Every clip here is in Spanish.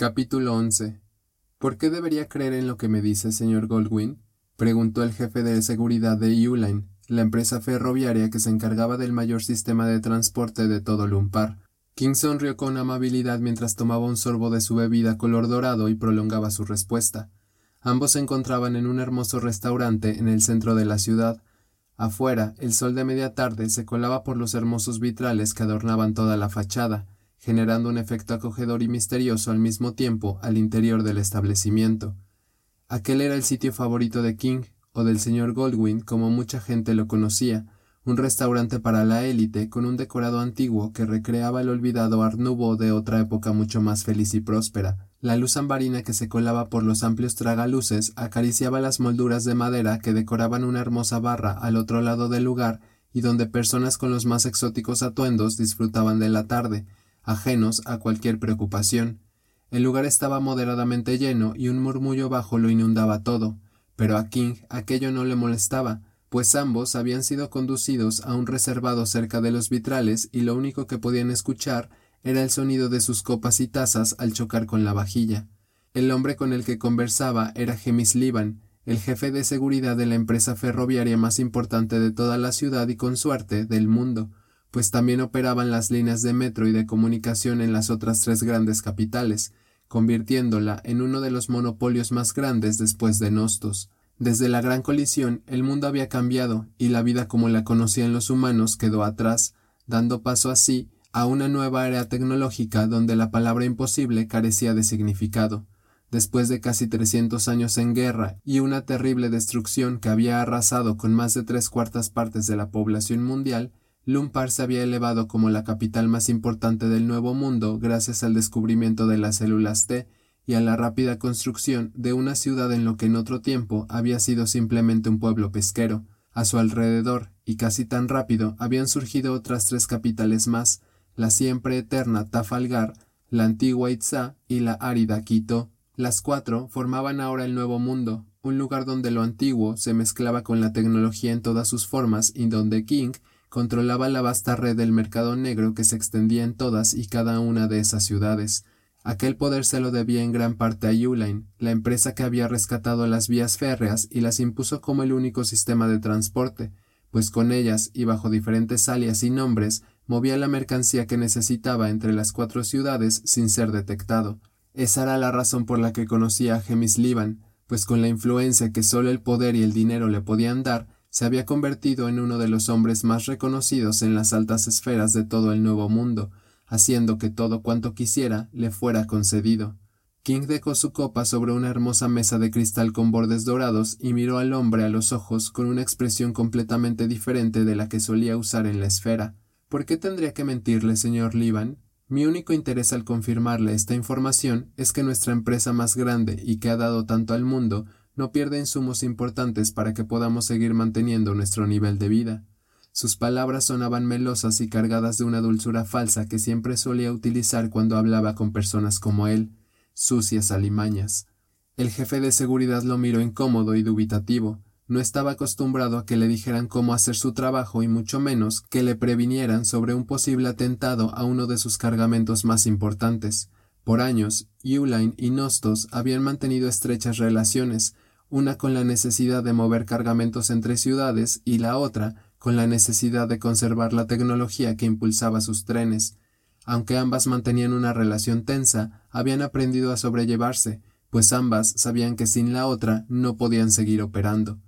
Capítulo 11. ¿Por qué debería creer en lo que me dice, señor Goldwyn? preguntó el jefe de seguridad de Uline, la empresa ferroviaria que se encargaba del mayor sistema de transporte de todo Lumpar. King sonrió con amabilidad mientras tomaba un sorbo de su bebida color dorado y prolongaba su respuesta. Ambos se encontraban en un hermoso restaurante en el centro de la ciudad. Afuera, el sol de media tarde se colaba por los hermosos vitrales que adornaban toda la fachada, generando un efecto acogedor y misterioso al mismo tiempo al interior del establecimiento. Aquel era el sitio favorito de King, o del señor Goldwyn, como mucha gente lo conocía, un restaurante para la élite con un decorado antiguo que recreaba el olvidado Art Nouveau de otra época mucho más feliz y próspera. La luz ambarina que se colaba por los amplios tragaluces acariciaba las molduras de madera que decoraban una hermosa barra al otro lado del lugar y donde personas con los más exóticos atuendos disfrutaban de la tarde, ajenos a cualquier preocupación. El lugar estaba moderadamente lleno y un murmullo bajo lo inundaba todo, pero a King aquello no le molestaba, pues ambos habían sido conducidos a un reservado cerca de los vitrales y lo único que podían escuchar era el sonido de sus copas y tazas al chocar con la vajilla. El hombre con el que conversaba era Gemis Liban, el jefe de seguridad de la empresa ferroviaria más importante de toda la ciudad y con suerte del mundo, pues también operaban las líneas de metro y de comunicación en las otras tres grandes capitales, convirtiéndola en uno de los monopolios más grandes después de Nostos. Desde la gran colisión el mundo había cambiado y la vida como la conocían los humanos quedó atrás, dando paso así a una nueva era tecnológica donde la palabra imposible carecía de significado. Después de casi trescientos años en guerra y una terrible destrucción que había arrasado con más de tres cuartas partes de la población mundial, Lumpar se había elevado como la capital más importante del Nuevo Mundo gracias al descubrimiento de las células T y a la rápida construcción de una ciudad en lo que en otro tiempo había sido simplemente un pueblo pesquero. A su alrededor, y casi tan rápido, habían surgido otras tres capitales más, la siempre eterna Tafalgar, la antigua Itza y la árida Quito. Las cuatro formaban ahora el Nuevo Mundo, un lugar donde lo antiguo se mezclaba con la tecnología en todas sus formas y donde King controlaba la vasta red del mercado negro que se extendía en todas y cada una de esas ciudades. Aquel poder se lo debía en gran parte a Uline, la empresa que había rescatado las vías férreas y las impuso como el único sistema de transporte, pues con ellas y bajo diferentes alias y nombres movía la mercancía que necesitaba entre las cuatro ciudades sin ser detectado. Esa era la razón por la que conocía a Gemis Liban, pues con la influencia que solo el poder y el dinero le podían dar, se había convertido en uno de los hombres más reconocidos en las altas esferas de todo el Nuevo Mundo, haciendo que todo cuanto quisiera le fuera concedido. King dejó su copa sobre una hermosa mesa de cristal con bordes dorados y miró al hombre a los ojos con una expresión completamente diferente de la que solía usar en la esfera. ¿Por qué tendría que mentirle, señor Liban? Mi único interés al confirmarle esta información es que nuestra empresa más grande y que ha dado tanto al mundo no pierde insumos importantes para que podamos seguir manteniendo nuestro nivel de vida. Sus palabras sonaban melosas y cargadas de una dulzura falsa que siempre solía utilizar cuando hablaba con personas como él, sucias alimañas. El jefe de seguridad lo miró incómodo y dubitativo. No estaba acostumbrado a que le dijeran cómo hacer su trabajo y mucho menos que le previnieran sobre un posible atentado a uno de sus cargamentos más importantes. Por años, Uline y Nostos habían mantenido estrechas relaciones, una con la necesidad de mover cargamentos entre ciudades y la otra con la necesidad de conservar la tecnología que impulsaba sus trenes. Aunque ambas mantenían una relación tensa, habían aprendido a sobrellevarse, pues ambas sabían que sin la otra no podían seguir operando.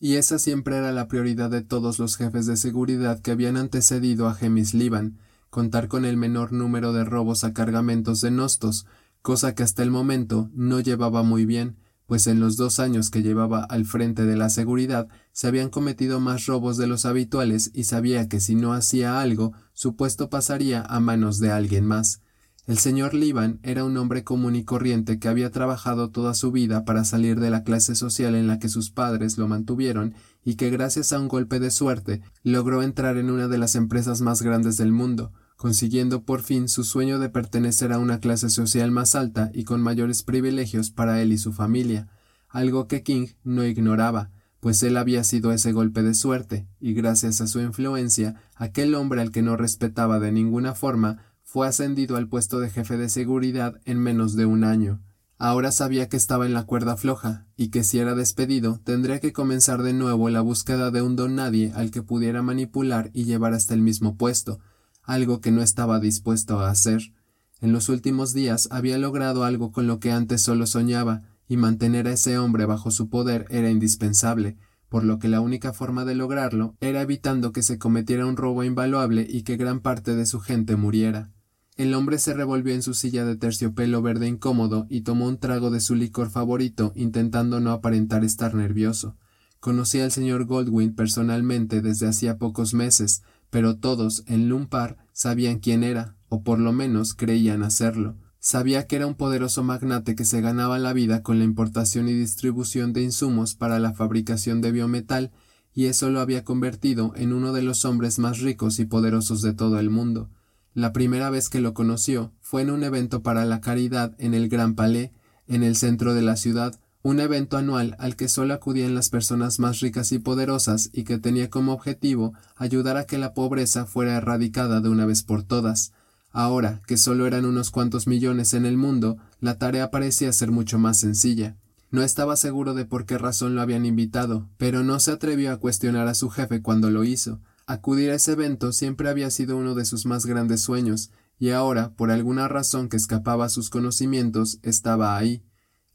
Y esa siempre era la prioridad de todos los jefes de seguridad que habían antecedido a Gemis Liban, contar con el menor número de robos a cargamentos de Nostos, cosa que hasta el momento no llevaba muy bien, pues en los dos años que llevaba al frente de la seguridad se habían cometido más robos de los habituales y sabía que si no hacía algo, su puesto pasaría a manos de alguien más. El señor Liban era un hombre común y corriente que había trabajado toda su vida para salir de la clase social en la que sus padres lo mantuvieron y que gracias a un golpe de suerte logró entrar en una de las empresas más grandes del mundo, consiguiendo por fin su sueño de pertenecer a una clase social más alta y con mayores privilegios para él y su familia, algo que King no ignoraba, pues él había sido ese golpe de suerte, y gracias a su influencia, aquel hombre al que no respetaba de ninguna forma fue ascendido al puesto de jefe de seguridad en menos de un año. Ahora sabía que estaba en la cuerda floja, y que si era despedido tendría que comenzar de nuevo la búsqueda de un don nadie al que pudiera manipular y llevar hasta el mismo puesto, algo que no estaba dispuesto a hacer. En los últimos días había logrado algo con lo que antes solo soñaba, y mantener a ese hombre bajo su poder era indispensable, por lo que la única forma de lograrlo era evitando que se cometiera un robo invaluable y que gran parte de su gente muriera. El hombre se revolvió en su silla de terciopelo verde incómodo y tomó un trago de su licor favorito, intentando no aparentar estar nervioso. Conocía al señor Goldwyn personalmente desde hacía pocos meses, pero todos en Lumpar sabían quién era, o por lo menos creían hacerlo. Sabía que era un poderoso magnate que se ganaba la vida con la importación y distribución de insumos para la fabricación de biometal, y eso lo había convertido en uno de los hombres más ricos y poderosos de todo el mundo. La primera vez que lo conoció fue en un evento para la caridad en el Gran Palais, en el centro de la ciudad, un evento anual al que solo acudían las personas más ricas y poderosas y que tenía como objetivo ayudar a que la pobreza fuera erradicada de una vez por todas. Ahora que solo eran unos cuantos millones en el mundo, la tarea parecía ser mucho más sencilla. No estaba seguro de por qué razón lo habían invitado, pero no se atrevió a cuestionar a su jefe cuando lo hizo. Acudir a ese evento siempre había sido uno de sus más grandes sueños, y ahora, por alguna razón que escapaba a sus conocimientos, estaba ahí.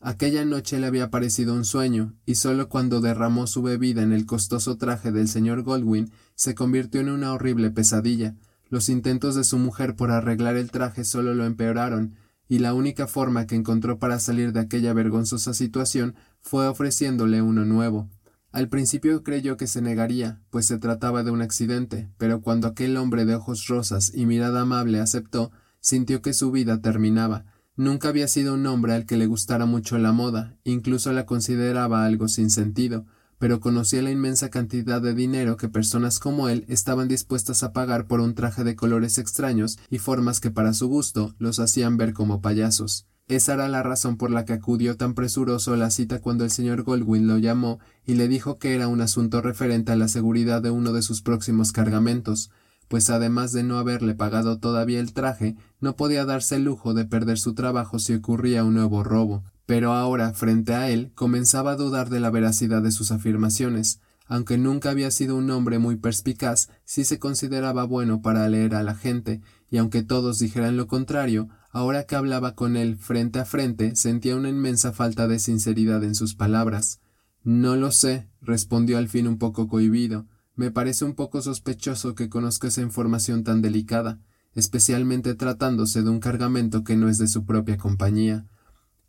Aquella noche le había parecido un sueño, y solo cuando derramó su bebida en el costoso traje del señor Goldwyn se convirtió en una horrible pesadilla. Los intentos de su mujer por arreglar el traje solo lo empeoraron, y la única forma que encontró para salir de aquella vergonzosa situación fue ofreciéndole uno nuevo. Al principio creyó que se negaría, pues se trataba de un accidente, pero cuando aquel hombre de ojos rosas y mirada amable aceptó, sintió que su vida terminaba. Nunca había sido un hombre al que le gustara mucho la moda, incluso la consideraba algo sin sentido, pero conocía la inmensa cantidad de dinero que personas como él estaban dispuestas a pagar por un traje de colores extraños y formas que para su gusto los hacían ver como payasos. Esa era la razón por la que acudió tan presuroso a la cita cuando el señor Goldwyn lo llamó y le dijo que era un asunto referente a la seguridad de uno de sus próximos cargamentos, pues además de no haberle pagado todavía el traje, no podía darse el lujo de perder su trabajo si ocurría un nuevo robo pero ahora, frente a él, comenzaba a dudar de la veracidad de sus afirmaciones. Aunque nunca había sido un hombre muy perspicaz, sí se consideraba bueno para leer a la gente, y aunque todos dijeran lo contrario, ahora que hablaba con él frente a frente, sentía una inmensa falta de sinceridad en sus palabras. No lo sé, respondió al fin un poco cohibido. Me parece un poco sospechoso que conozca esa información tan delicada, especialmente tratándose de un cargamento que no es de su propia compañía.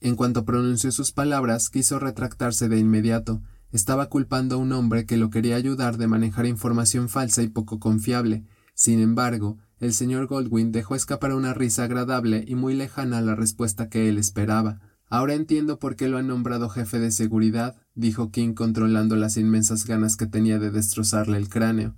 En cuanto pronunció sus palabras, quiso retractarse de inmediato. Estaba culpando a un hombre que lo quería ayudar de manejar información falsa y poco confiable. Sin embargo, el señor Goldwyn dejó escapar una risa agradable y muy lejana a la respuesta que él esperaba. Ahora entiendo por qué lo han nombrado jefe de seguridad, dijo King controlando las inmensas ganas que tenía de destrozarle el cráneo.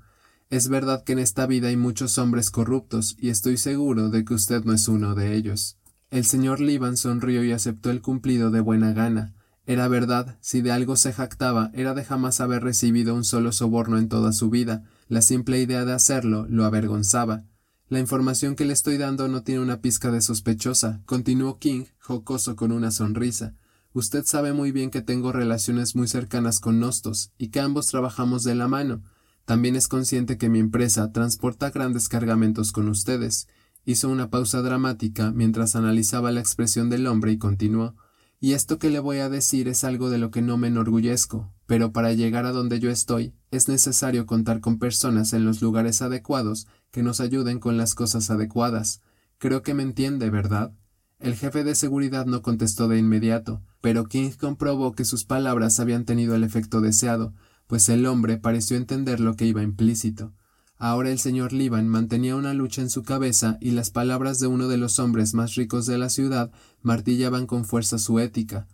Es verdad que en esta vida hay muchos hombres corruptos, y estoy seguro de que usted no es uno de ellos. El señor Liban sonrió y aceptó el cumplido de buena gana. Era verdad, si de algo se jactaba, era de jamás haber recibido un solo soborno en toda su vida. La simple idea de hacerlo lo avergonzaba. La información que le estoy dando no tiene una pizca de sospechosa, continuó King, jocoso con una sonrisa. Usted sabe muy bien que tengo relaciones muy cercanas con Nostos, y que ambos trabajamos de la mano. También es consciente que mi empresa transporta grandes cargamentos con ustedes, Hizo una pausa dramática mientras analizaba la expresión del hombre y continuó Y esto que le voy a decir es algo de lo que no me enorgullezco, pero para llegar a donde yo estoy es necesario contar con personas en los lugares adecuados que nos ayuden con las cosas adecuadas. Creo que me entiende, ¿verdad? El jefe de seguridad no contestó de inmediato, pero King comprobó que sus palabras habían tenido el efecto deseado, pues el hombre pareció entender lo que iba implícito. Ahora el señor Liban mantenía una lucha en su cabeza y las palabras de uno de los hombres más ricos de la ciudad martillaban con fuerza su ética.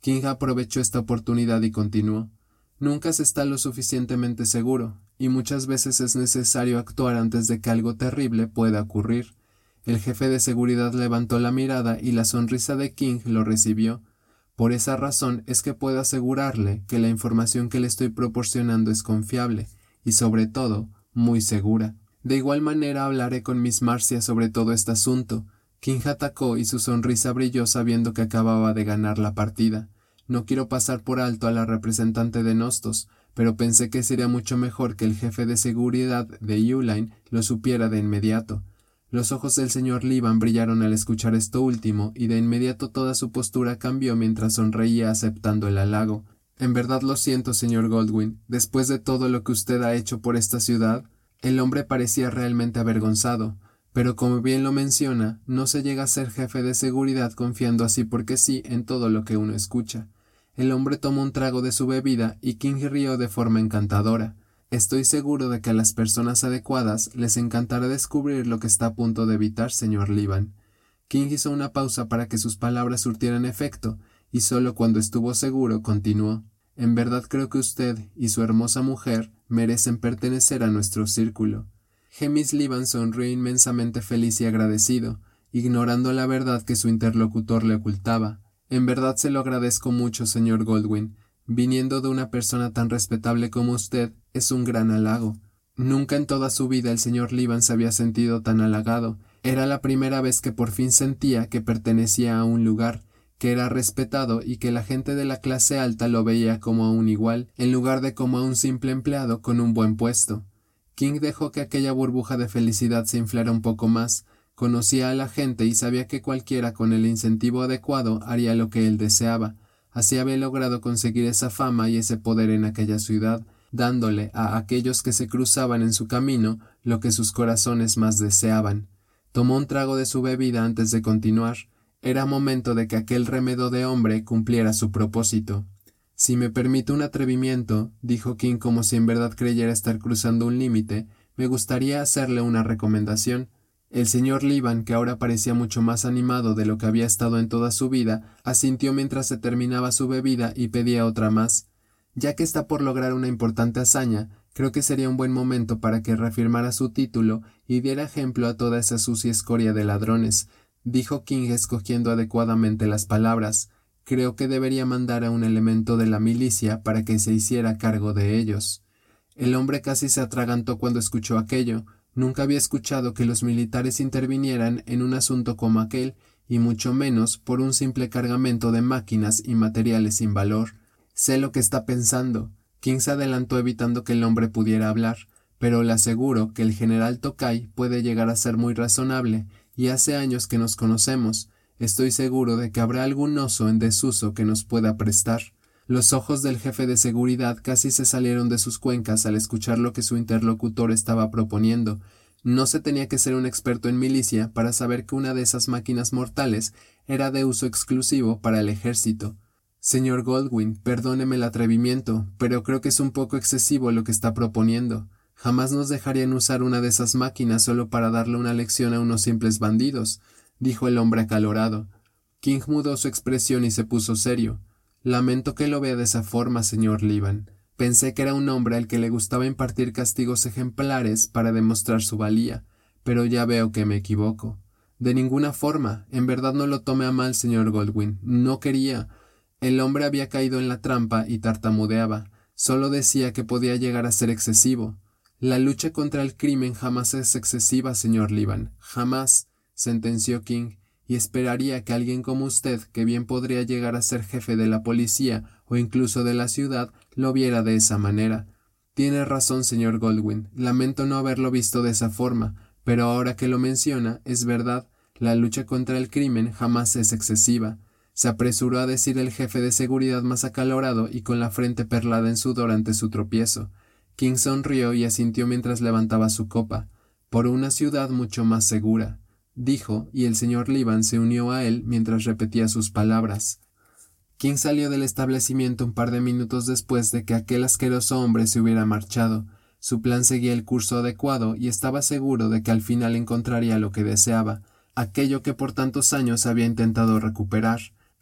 King aprovechó esta oportunidad y continuó. Nunca se está lo suficientemente seguro, y muchas veces es necesario actuar antes de que algo terrible pueda ocurrir. El jefe de seguridad levantó la mirada y la sonrisa de King lo recibió. Por esa razón es que puedo asegurarle que la información que le estoy proporcionando es confiable, y sobre todo, muy segura. De igual manera hablaré con Miss Marcia sobre todo este asunto. King atacó y su sonrisa brilló sabiendo que acababa de ganar la partida. No quiero pasar por alto a la representante de Nostos, pero pensé que sería mucho mejor que el jefe de seguridad de Uline lo supiera de inmediato. Los ojos del señor Liban brillaron al escuchar esto último, y de inmediato toda su postura cambió mientras sonreía aceptando el halago. En verdad lo siento, señor Goldwyn. Después de todo lo que usted ha hecho por esta ciudad, el hombre parecía realmente avergonzado. Pero como bien lo menciona, no se llega a ser jefe de seguridad confiando así porque sí en todo lo que uno escucha. El hombre tomó un trago de su bebida y King rió de forma encantadora. Estoy seguro de que a las personas adecuadas les encantará descubrir lo que está a punto de evitar, señor Liban. King hizo una pausa para que sus palabras surtieran efecto, y solo cuando estuvo seguro continuó. En verdad creo que usted y su hermosa mujer merecen pertenecer a nuestro círculo. Gemis Liban sonrió inmensamente feliz y agradecido, ignorando la verdad que su interlocutor le ocultaba. En verdad se lo agradezco mucho, señor Goldwyn. Viniendo de una persona tan respetable como usted, es un gran halago. Nunca en toda su vida el señor Liban se había sentido tan halagado. Era la primera vez que por fin sentía que pertenecía a un lugar, que era respetado y que la gente de la clase alta lo veía como a un igual, en lugar de como a un simple empleado con un buen puesto. King dejó que aquella burbuja de felicidad se inflara un poco más, conocía a la gente y sabía que cualquiera con el incentivo adecuado haría lo que él deseaba. Así había logrado conseguir esa fama y ese poder en aquella ciudad, dándole a aquellos que se cruzaban en su camino lo que sus corazones más deseaban. Tomó un trago de su bebida antes de continuar. Era momento de que aquel remedo de hombre cumpliera su propósito. Si me permite un atrevimiento, dijo King como si en verdad creyera estar cruzando un límite, me gustaría hacerle una recomendación. El señor Liban, que ahora parecía mucho más animado de lo que había estado en toda su vida, asintió mientras se terminaba su bebida y pedía otra más. Ya que está por lograr una importante hazaña, creo que sería un buen momento para que reafirmara su título y diera ejemplo a toda esa sucia escoria de ladrones, dijo King escogiendo adecuadamente las palabras. Creo que debería mandar a un elemento de la milicia para que se hiciera cargo de ellos. El hombre casi se atragantó cuando escuchó aquello. Nunca había escuchado que los militares intervinieran en un asunto como aquel, y mucho menos por un simple cargamento de máquinas y materiales sin valor. Sé lo que está pensando. King se adelantó evitando que el hombre pudiera hablar, pero le aseguro que el general Tokai puede llegar a ser muy razonable, y hace años que nos conocemos. Estoy seguro de que habrá algún oso en desuso que nos pueda prestar. Los ojos del jefe de seguridad casi se salieron de sus cuencas al escuchar lo que su interlocutor estaba proponiendo. No se tenía que ser un experto en milicia para saber que una de esas máquinas mortales era de uso exclusivo para el ejército. Señor Goldwyn, perdóneme el atrevimiento, pero creo que es un poco excesivo lo que está proponiendo. Jamás nos dejarían usar una de esas máquinas solo para darle una lección a unos simples bandidos, dijo el hombre acalorado. King mudó su expresión y se puso serio. Lamento que lo vea de esa forma, señor Liban. Pensé que era un hombre al que le gustaba impartir castigos ejemplares para demostrar su valía, pero ya veo que me equivoco. De ninguna forma. En verdad no lo tome a mal, señor Goldwyn. No quería. El hombre había caído en la trampa y tartamudeaba. Solo decía que podía llegar a ser excesivo. La lucha contra el crimen jamás es excesiva, señor Liban. Jamás, sentenció King, y esperaría que alguien como usted, que bien podría llegar a ser jefe de la policía o incluso de la ciudad, lo viera de esa manera. Tiene razón, señor Goldwyn. Lamento no haberlo visto de esa forma, pero ahora que lo menciona, es verdad, la lucha contra el crimen jamás es excesiva se apresuró a decir el jefe de seguridad más acalorado y con la frente perlada en sudor ante su tropiezo. King sonrió y asintió mientras levantaba su copa. Por una ciudad mucho más segura, dijo, y el señor Liban se unió a él mientras repetía sus palabras. King salió del establecimiento un par de minutos después de que aquel asqueroso hombre se hubiera marchado. Su plan seguía el curso adecuado y estaba seguro de que al final encontraría lo que deseaba, aquello que por tantos años había intentado recuperar.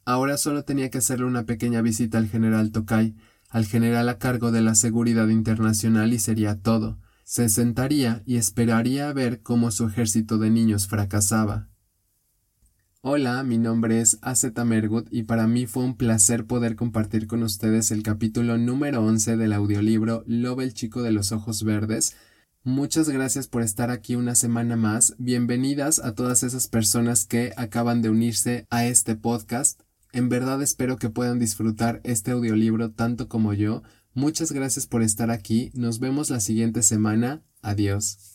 Ahora solo tenía que hacerle una pequeña visita al general Tokai, al general a cargo de la seguridad internacional y sería todo. Se sentaría y esperaría a ver cómo su ejército de niños fracasaba. Hola, mi nombre es Azeta Mergut y para mí fue un placer poder compartir con ustedes el capítulo número 11 del audiolibro Lobo el chico de los ojos verdes, Muchas gracias por estar aquí una semana más. Bienvenidas a todas esas personas que acaban de unirse a este podcast. En verdad espero que puedan disfrutar este audiolibro tanto como yo. Muchas gracias por estar aquí. Nos vemos la siguiente semana. Adiós.